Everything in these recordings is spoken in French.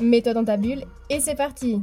Mets-toi dans ta bulle et c'est parti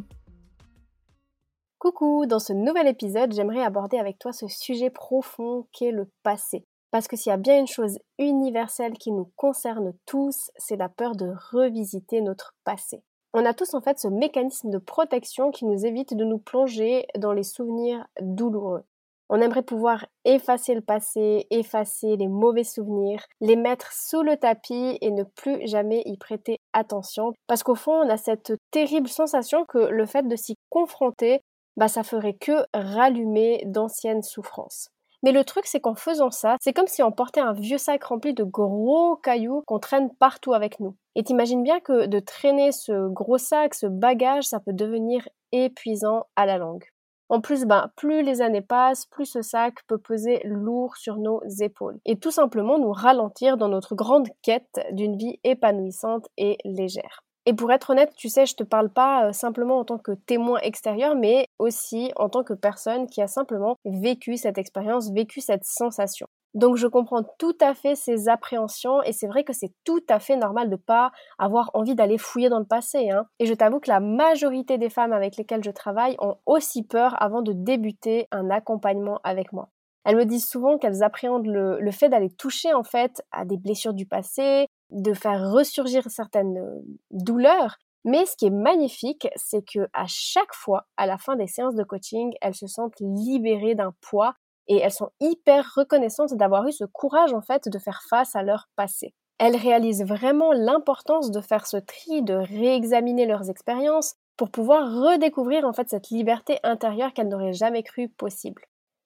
Coucou, dans ce nouvel épisode, j'aimerais aborder avec toi ce sujet profond qu'est le passé. Parce que s'il y a bien une chose universelle qui nous concerne tous, c'est la peur de revisiter notre passé. On a tous en fait ce mécanisme de protection qui nous évite de nous plonger dans les souvenirs douloureux. On aimerait pouvoir effacer le passé, effacer les mauvais souvenirs, les mettre sous le tapis et ne plus jamais y prêter attention. Parce qu'au fond, on a cette terrible sensation que le fait de s'y confronter, bah, ça ferait que rallumer d'anciennes souffrances. Mais le truc, c'est qu'en faisant ça, c'est comme si on portait un vieux sac rempli de gros cailloux qu'on traîne partout avec nous. Et t'imagines bien que de traîner ce gros sac, ce bagage, ça peut devenir épuisant à la longue. En plus, ben, plus les années passent, plus ce sac peut peser lourd sur nos épaules et tout simplement nous ralentir dans notre grande quête d'une vie épanouissante et légère. Et pour être honnête, tu sais, je te parle pas euh, simplement en tant que témoin extérieur, mais aussi en tant que personne qui a simplement vécu cette expérience, vécu cette sensation. Donc je comprends tout à fait ces appréhensions et c'est vrai que c'est tout à fait normal de pas avoir envie d'aller fouiller dans le passé. Hein. Et je t'avoue que la majorité des femmes avec lesquelles je travaille ont aussi peur avant de débuter un accompagnement avec moi. Elles me disent souvent qu'elles appréhendent le, le fait d'aller toucher en fait à des blessures du passé, de faire ressurgir certaines euh, douleurs. Mais ce qui est magnifique, c'est que à chaque fois, à la fin des séances de coaching, elles se sentent libérées d'un poids et elles sont hyper reconnaissantes d'avoir eu ce courage en fait de faire face à leur passé. Elles réalisent vraiment l'importance de faire ce tri, de réexaminer leurs expériences pour pouvoir redécouvrir en fait cette liberté intérieure qu'elles n'auraient jamais cru possible.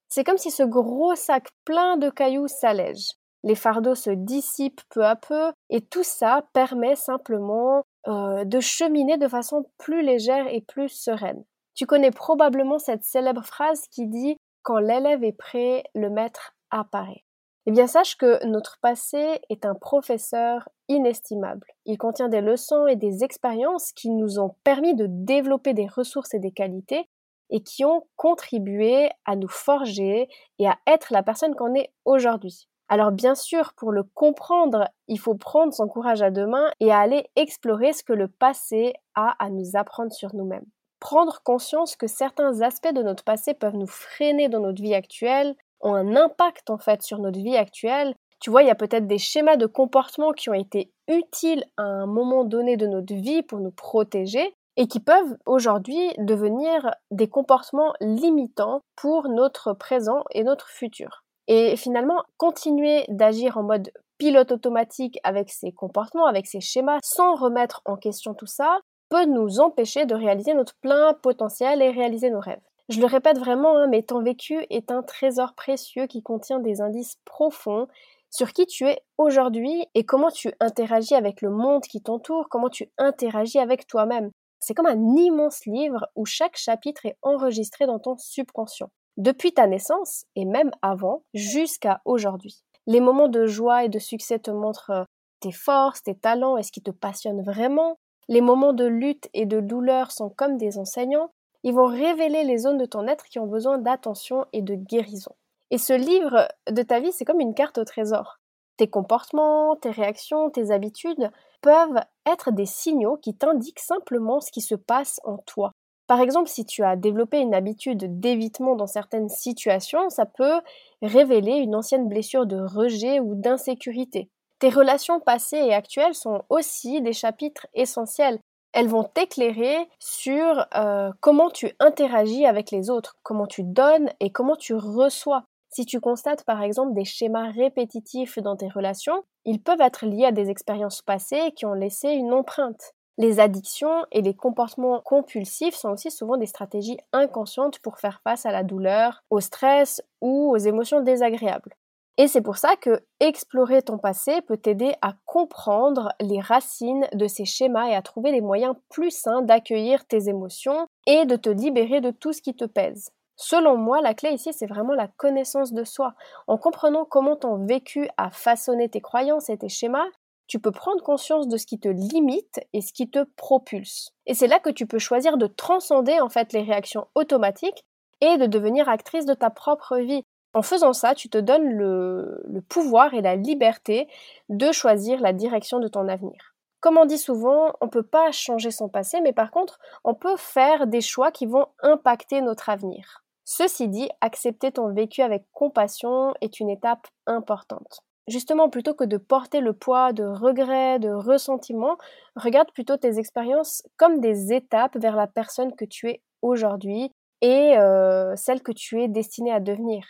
C'est comme si ce gros sac plein de cailloux s'allège les fardeaux se dissipent peu à peu, et tout ça permet simplement euh, de cheminer de façon plus légère et plus sereine. Tu connais probablement cette célèbre phrase qui dit Quand l'élève est prêt, le maître apparaît. Eh bien, sache que notre passé est un professeur inestimable. Il contient des leçons et des expériences qui nous ont permis de développer des ressources et des qualités et qui ont contribué à nous forger et à être la personne qu'on est aujourd'hui. Alors bien sûr, pour le comprendre, il faut prendre son courage à deux mains et aller explorer ce que le passé a à nous apprendre sur nous-mêmes. Prendre conscience que certains aspects de notre passé peuvent nous freiner dans notre vie actuelle, ont un impact en fait sur notre vie actuelle. Tu vois, il y a peut-être des schémas de comportement qui ont été utiles à un moment donné de notre vie pour nous protéger et qui peuvent aujourd'hui devenir des comportements limitants pour notre présent et notre futur. Et finalement, continuer d'agir en mode pilote automatique avec ses comportements, avec ses schémas, sans remettre en question tout ça, peut nous empêcher de réaliser notre plein potentiel et réaliser nos rêves. Je le répète vraiment, hein, mais ton vécu est un trésor précieux qui contient des indices profonds sur qui tu es aujourd'hui et comment tu interagis avec le monde qui t'entoure, comment tu interagis avec toi-même. C'est comme un immense livre où chaque chapitre est enregistré dans ton subconscient depuis ta naissance et même avant jusqu'à aujourd'hui. Les moments de joie et de succès te montrent tes forces, tes talents et ce qui te passionne vraiment. Les moments de lutte et de douleur sont comme des enseignants. Ils vont révéler les zones de ton être qui ont besoin d'attention et de guérison. Et ce livre de ta vie, c'est comme une carte au trésor. Tes comportements, tes réactions, tes habitudes peuvent être des signaux qui t'indiquent simplement ce qui se passe en toi. Par exemple, si tu as développé une habitude d'évitement dans certaines situations, ça peut révéler une ancienne blessure de rejet ou d'insécurité. Tes relations passées et actuelles sont aussi des chapitres essentiels. Elles vont t'éclairer sur euh, comment tu interagis avec les autres, comment tu donnes et comment tu reçois. Si tu constates par exemple des schémas répétitifs dans tes relations, ils peuvent être liés à des expériences passées qui ont laissé une empreinte. Les addictions et les comportements compulsifs sont aussi souvent des stratégies inconscientes pour faire face à la douleur, au stress ou aux émotions désagréables. Et c'est pour ça que explorer ton passé peut t'aider à comprendre les racines de ces schémas et à trouver des moyens plus sains d'accueillir tes émotions et de te libérer de tout ce qui te pèse. Selon moi, la clé ici, c'est vraiment la connaissance de soi. En comprenant comment ton vécu a façonné tes croyances et tes schémas, tu peux prendre conscience de ce qui te limite et ce qui te propulse. Et c'est là que tu peux choisir de transcender en fait les réactions automatiques et de devenir actrice de ta propre vie. En faisant ça, tu te donnes le, pouvoir et la liberté de choisir la direction de ton avenir. Comme on dit souvent, on ne peut pas changer son passé, mais par contre, on peut faire des choix qui vont impacter notre avenir. Ceci dit, accepter ton vécu avec compassion est une étape importante. Justement, plutôt que de porter le poids de regrets, de ressentiments, regarde plutôt tes expériences comme des étapes vers la personne que tu es aujourd'hui et euh, celle que tu es destinée à devenir.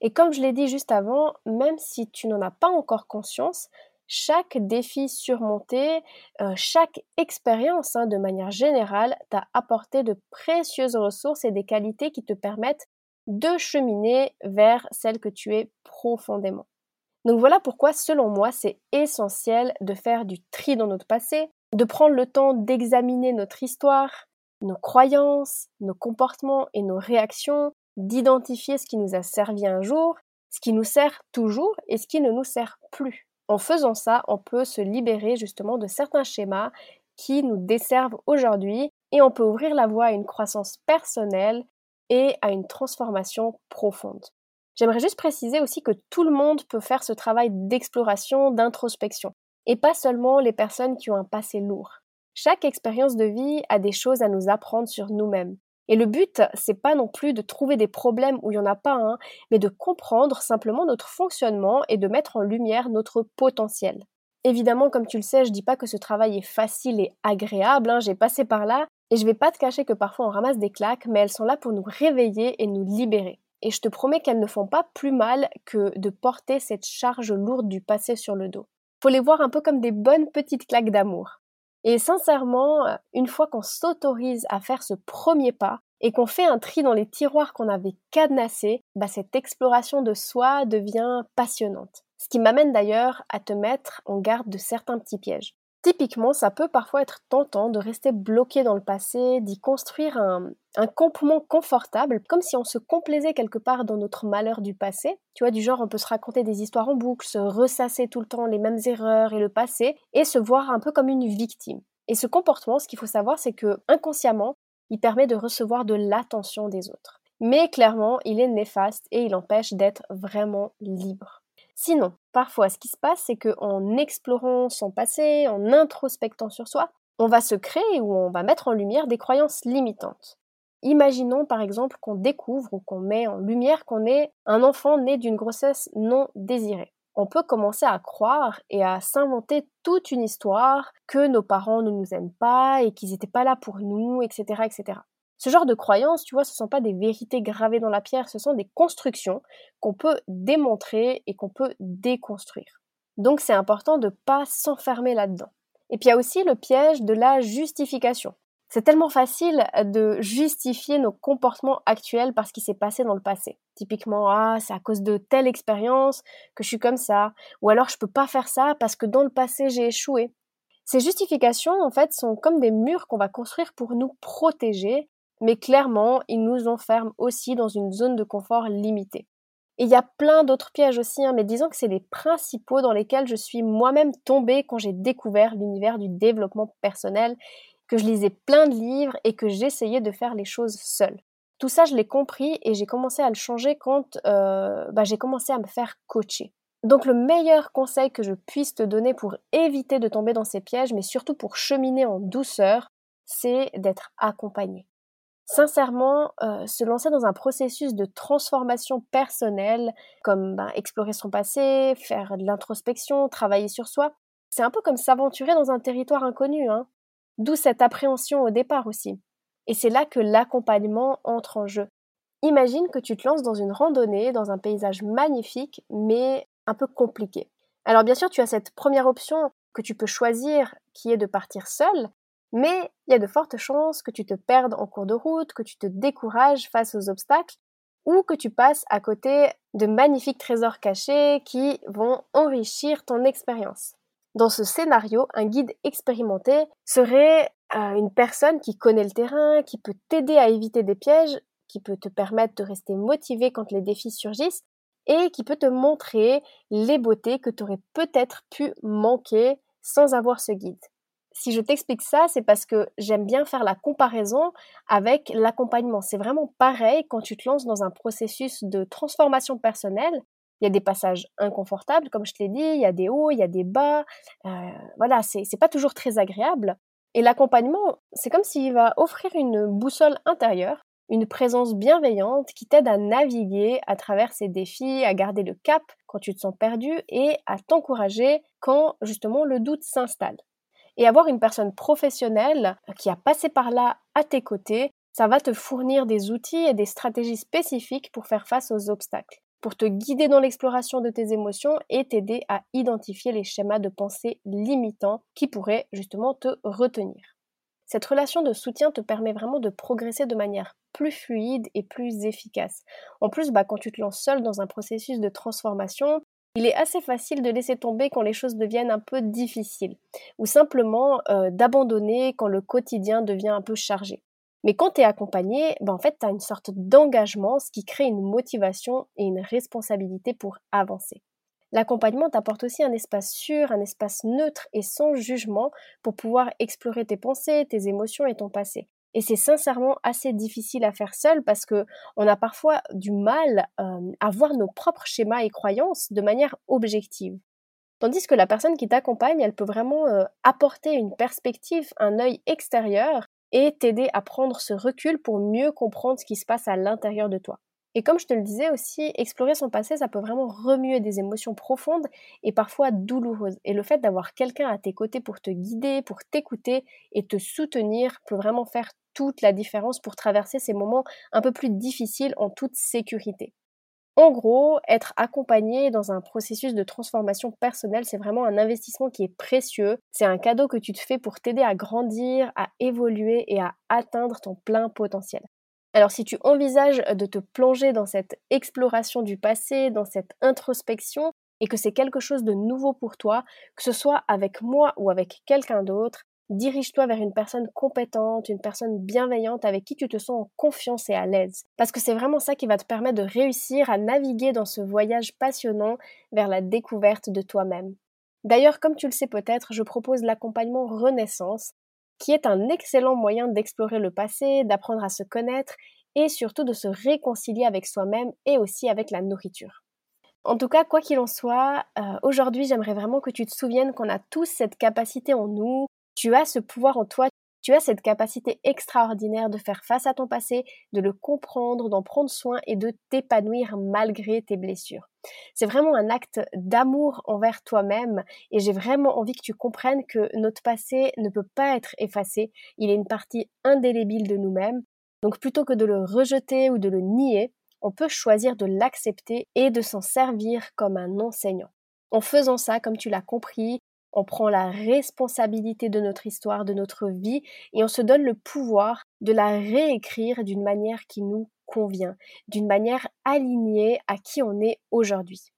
Et comme je l'ai dit juste avant, même si tu n'en as pas encore conscience, chaque défi surmonté, euh, chaque expérience hein, de manière générale t'a apporté de précieuses ressources et des qualités qui te permettent de cheminer vers celle que tu es profondément. Donc voilà pourquoi, selon moi, c'est essentiel de faire du tri dans notre passé, de prendre le temps d'examiner notre histoire, nos croyances, nos comportements et nos réactions, d'identifier ce qui nous a servi un jour, ce qui nous sert toujours et ce qui ne nous sert plus. En faisant ça, on peut se libérer justement de certains schémas qui nous desservent aujourd'hui et on peut ouvrir la voie à une croissance personnelle et à une transformation profonde. J'aimerais juste préciser aussi que tout le monde peut faire ce travail d'exploration, d'introspection, et pas seulement les personnes qui ont un passé lourd. Chaque expérience de vie a des choses à nous apprendre sur nous-mêmes. Et le but, c'est pas non plus de trouver des problèmes où il n'y en a pas un, mais de comprendre simplement notre fonctionnement et de mettre en lumière notre potentiel. Évidemment, comme tu le sais, je dis pas que ce travail est facile et agréable, hein, j'ai passé par là, et je vais pas te cacher que parfois on ramasse des claques, mais elles sont là pour nous réveiller et nous libérer. Et je te promets qu'elles ne font pas plus mal que de porter cette charge lourde du passé sur le dos. Faut les voir un peu comme des bonnes petites claques d'amour. Et sincèrement, une fois qu'on s'autorise à faire ce premier pas et qu'on fait un tri dans les tiroirs qu'on avait cadenassés, bah cette exploration de soi devient passionnante. Ce qui m'amène d'ailleurs à te mettre en garde de certains petits pièges. Typiquement, ça peut parfois être tentant de rester bloqué dans le passé, d'y construire un, campement confortable, comme si on se complaisait quelque part dans notre malheur du passé. Tu vois, du genre, on peut se raconter des histoires en boucle, se ressasser tout le temps les mêmes erreurs et le passé, et se voir un peu comme une victime. Et ce comportement, ce qu'il faut savoir, c'est que inconsciemment, il permet de recevoir de l'attention des autres. Mais clairement, il est néfaste et il empêche d'être vraiment libre. Sinon, parfois, ce qui se passe, c'est qu'en explorant son passé, en introspectant sur soi, on va se créer ou on va mettre en lumière des croyances limitantes. Imaginons par exemple qu'on découvre ou qu'on met en lumière qu'on est un enfant né d'une grossesse non désirée. On peut commencer à croire et à s'inventer toute une histoire que nos parents ne nous aiment pas et qu'ils n'étaient pas là pour nous, etc., etc. Ce genre de croyances, tu vois, ce ne sont pas des vérités gravées dans la pierre, ce sont des constructions qu'on peut démontrer et qu'on peut déconstruire. Donc c'est important de ne pas s'enfermer là-dedans. Et puis il y a aussi le piège de la justification. C'est tellement facile de justifier nos comportements actuels par ce qui s'est passé dans le passé. Typiquement, ah, c'est à cause de telle expérience que je suis comme ça, ou alors je peux pas faire ça parce que dans le passé j'ai échoué. Ces justifications, en fait, sont comme des murs qu'on va construire pour nous protéger mais clairement, ils nous enferment aussi dans une zone de confort limitée. Et il y a plein d'autres pièges aussi, hein, mais disons que c'est les principaux dans lesquels je suis moi-même tombée quand j'ai découvert l'univers du développement personnel, que je lisais plein de livres et que j'essayais de faire les choses seule. Tout ça, je l'ai compris et j'ai commencé à le changer quand euh, bah, j'ai commencé à me faire coacher. Donc le meilleur conseil que je puisse te donner pour éviter de tomber dans ces pièges, mais surtout pour cheminer en douceur, c'est d'être accompagné. Sincèrement, euh, se lancer dans un processus de transformation personnelle, comme ben, explorer son passé, faire de l'introspection, travailler sur soi, c'est un peu comme s'aventurer dans un territoire inconnu, hein. D'où cette appréhension au départ aussi. Et c'est là que l'accompagnement entre en jeu. Imagine que tu te lances dans une randonnée, dans un paysage magnifique, mais un peu compliqué. Alors bien sûr, tu as cette première option que tu peux choisir, qui est de partir seul, mais il y a de fortes chances que tu te perdes en cours de route, que tu te décourages face aux obstacles, ou que tu passes à côté de magnifiques trésors cachés qui vont enrichir ton expérience. Dans ce scénario, un guide expérimenté serait euh, une personne qui connaît le terrain, qui peut t'aider à éviter des pièges, qui peut te permettre de rester motivé quand les défis surgissent et qui peut te montrer les beautés que tu aurais peut-être pu manquer sans avoir ce guide. Si je t'explique ça, c'est parce que j'aime bien faire la comparaison avec l'accompagnement. C'est vraiment pareil quand tu te lances dans un processus de transformation personnelle. Il y a des passages inconfortables, comme je te l'ai dit, il y a des hauts, il y a des bas. Euh, voilà, c'est pas toujours très agréable. Et l'accompagnement, c'est comme s'il va offrir une boussole intérieure une présence bienveillante qui t'aide à naviguer à travers ces défis, à garder le cap quand tu te sens perdu et à t'encourager quand justement le doute s'installe. Et avoir une personne professionnelle qui a passé par là à tes côtés, ça va te fournir des outils et des stratégies spécifiques pour faire face aux obstacles, pour te guider dans l'exploration de tes émotions et t'aider à identifier les schémas de pensée limitants qui pourraient justement te retenir. Cette relation de soutien te permet vraiment de progresser de manière plus fluide et plus efficace. En plus, bah, quand tu te lances seul dans un processus de transformation, il est assez facile de laisser tomber quand les choses deviennent un peu difficiles, ou simplement euh, d'abandonner quand le quotidien devient un peu chargé. Mais quand tu es accompagné, bah, en fait, tu as une sorte d'engagement, ce qui crée une motivation et une responsabilité pour avancer. L'accompagnement t'apporte aussi un espace sûr, un espace neutre et sans jugement pour pouvoir explorer tes pensées, tes émotions et ton passé. Et c'est sincèrement assez difficile à faire seul parce que on a parfois du mal euh, à voir nos propres schémas et croyances de manière objective. Tandis que la personne qui t'accompagne, elle peut vraiment euh, apporter une perspective, un œil extérieur et t'aider à prendre ce recul pour mieux comprendre ce qui se passe à l'intérieur de toi. Et comme je te le disais aussi, explorer son passé, ça peut vraiment remuer des émotions profondes et parfois douloureuses. Et le fait d'avoir quelqu'un à tes côtés pour te guider, pour t'écouter et te soutenir peut vraiment faire toute la différence pour traverser ces moments un peu plus difficiles en toute sécurité. En gros, être accompagné dans un processus de transformation personnelle, c'est vraiment un investissement qui est précieux. C'est un cadeau que tu te fais pour t'aider à grandir, à évoluer et à atteindre ton plein potentiel. Alors si tu envisages de te plonger dans cette exploration du passé, dans cette introspection, et que c'est quelque chose de nouveau pour toi, que ce soit avec moi ou avec quelqu'un d'autre, dirige-toi vers une personne compétente, une personne bienveillante avec qui tu te sens en confiance et à l'aise. Parce que c'est vraiment ça qui va te permettre de réussir à naviguer dans ce voyage passionnant vers la découverte de toi-même. D'ailleurs, comme tu le sais peut-être, je propose l'accompagnement Renaissance, qui est un excellent moyen d'explorer le passé, d'apprendre à se connaître et surtout de se réconcilier avec soi-même et aussi avec la nourriture. En tout cas, quoi qu'il en soit, euh, aujourd'hui j'aimerais vraiment que tu te souviennes qu'on a tous cette capacité en nous, tu as ce pouvoir en toi, tu as cette capacité extraordinaire de faire face à ton passé, de le comprendre, d'en prendre soin et de t'épanouir malgré tes blessures. C'est vraiment un acte d'amour envers toi-même et j'ai vraiment envie que tu comprennes que notre passé ne peut pas être effacé, il est une partie indélébile de nous-mêmes. Donc plutôt que de le rejeter ou de le nier, on peut choisir de l'accepter et de s'en servir comme un enseignant. En faisant ça, comme tu l'as compris, on prend la responsabilité de notre histoire, de notre vie, et on se donne le pouvoir de la réécrire d'une manière qui nous convient, d'une manière alignée à qui on est aujourd'hui.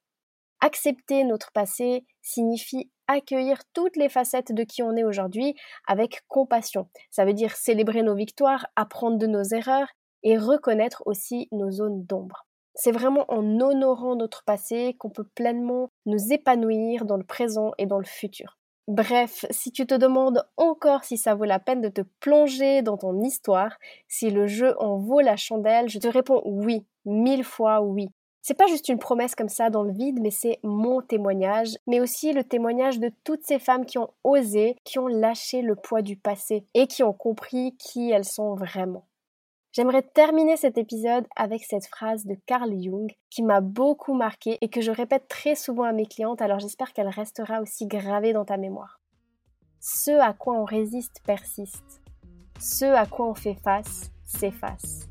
Accepter notre passé signifie accueillir toutes les facettes de qui on est aujourd'hui avec compassion. Ça veut dire célébrer nos victoires, apprendre de nos erreurs et reconnaître aussi nos zones d'ombre. C'est vraiment en honorant notre passé qu'on peut pleinement nous épanouir dans le présent et dans le futur. Bref, si tu te demandes encore si ça vaut la peine de te plonger dans ton histoire, si le jeu en vaut la chandelle, je te réponds oui, mille fois oui. C'est pas juste une promesse comme ça dans le vide, mais c'est mon témoignage, mais aussi le témoignage de toutes ces femmes qui ont osé, qui ont lâché le poids du passé et qui ont compris qui elles sont vraiment. J'aimerais terminer cet épisode avec cette phrase de Carl Jung qui m'a beaucoup marqué et que je répète très souvent à mes clientes, alors j'espère qu'elle restera aussi gravée dans ta mémoire. Ce à quoi on résiste persiste. Ce à quoi on fait face s'efface.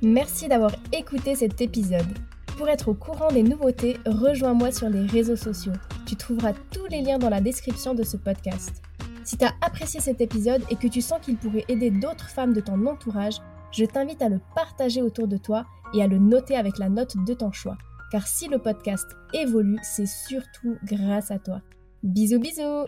Merci d'avoir écouté cet épisode. Pour être au courant des nouveautés, rejoins-moi sur les réseaux sociaux. Tu trouveras tous les liens dans la description de ce podcast. Si tu as apprécié cet épisode et que tu sens qu'il pourrait aider d'autres femmes de ton entourage, je t'invite à le partager autour de toi et à le noter avec la note de ton choix. Car si le podcast évolue, c'est surtout grâce à toi. Bisous bisous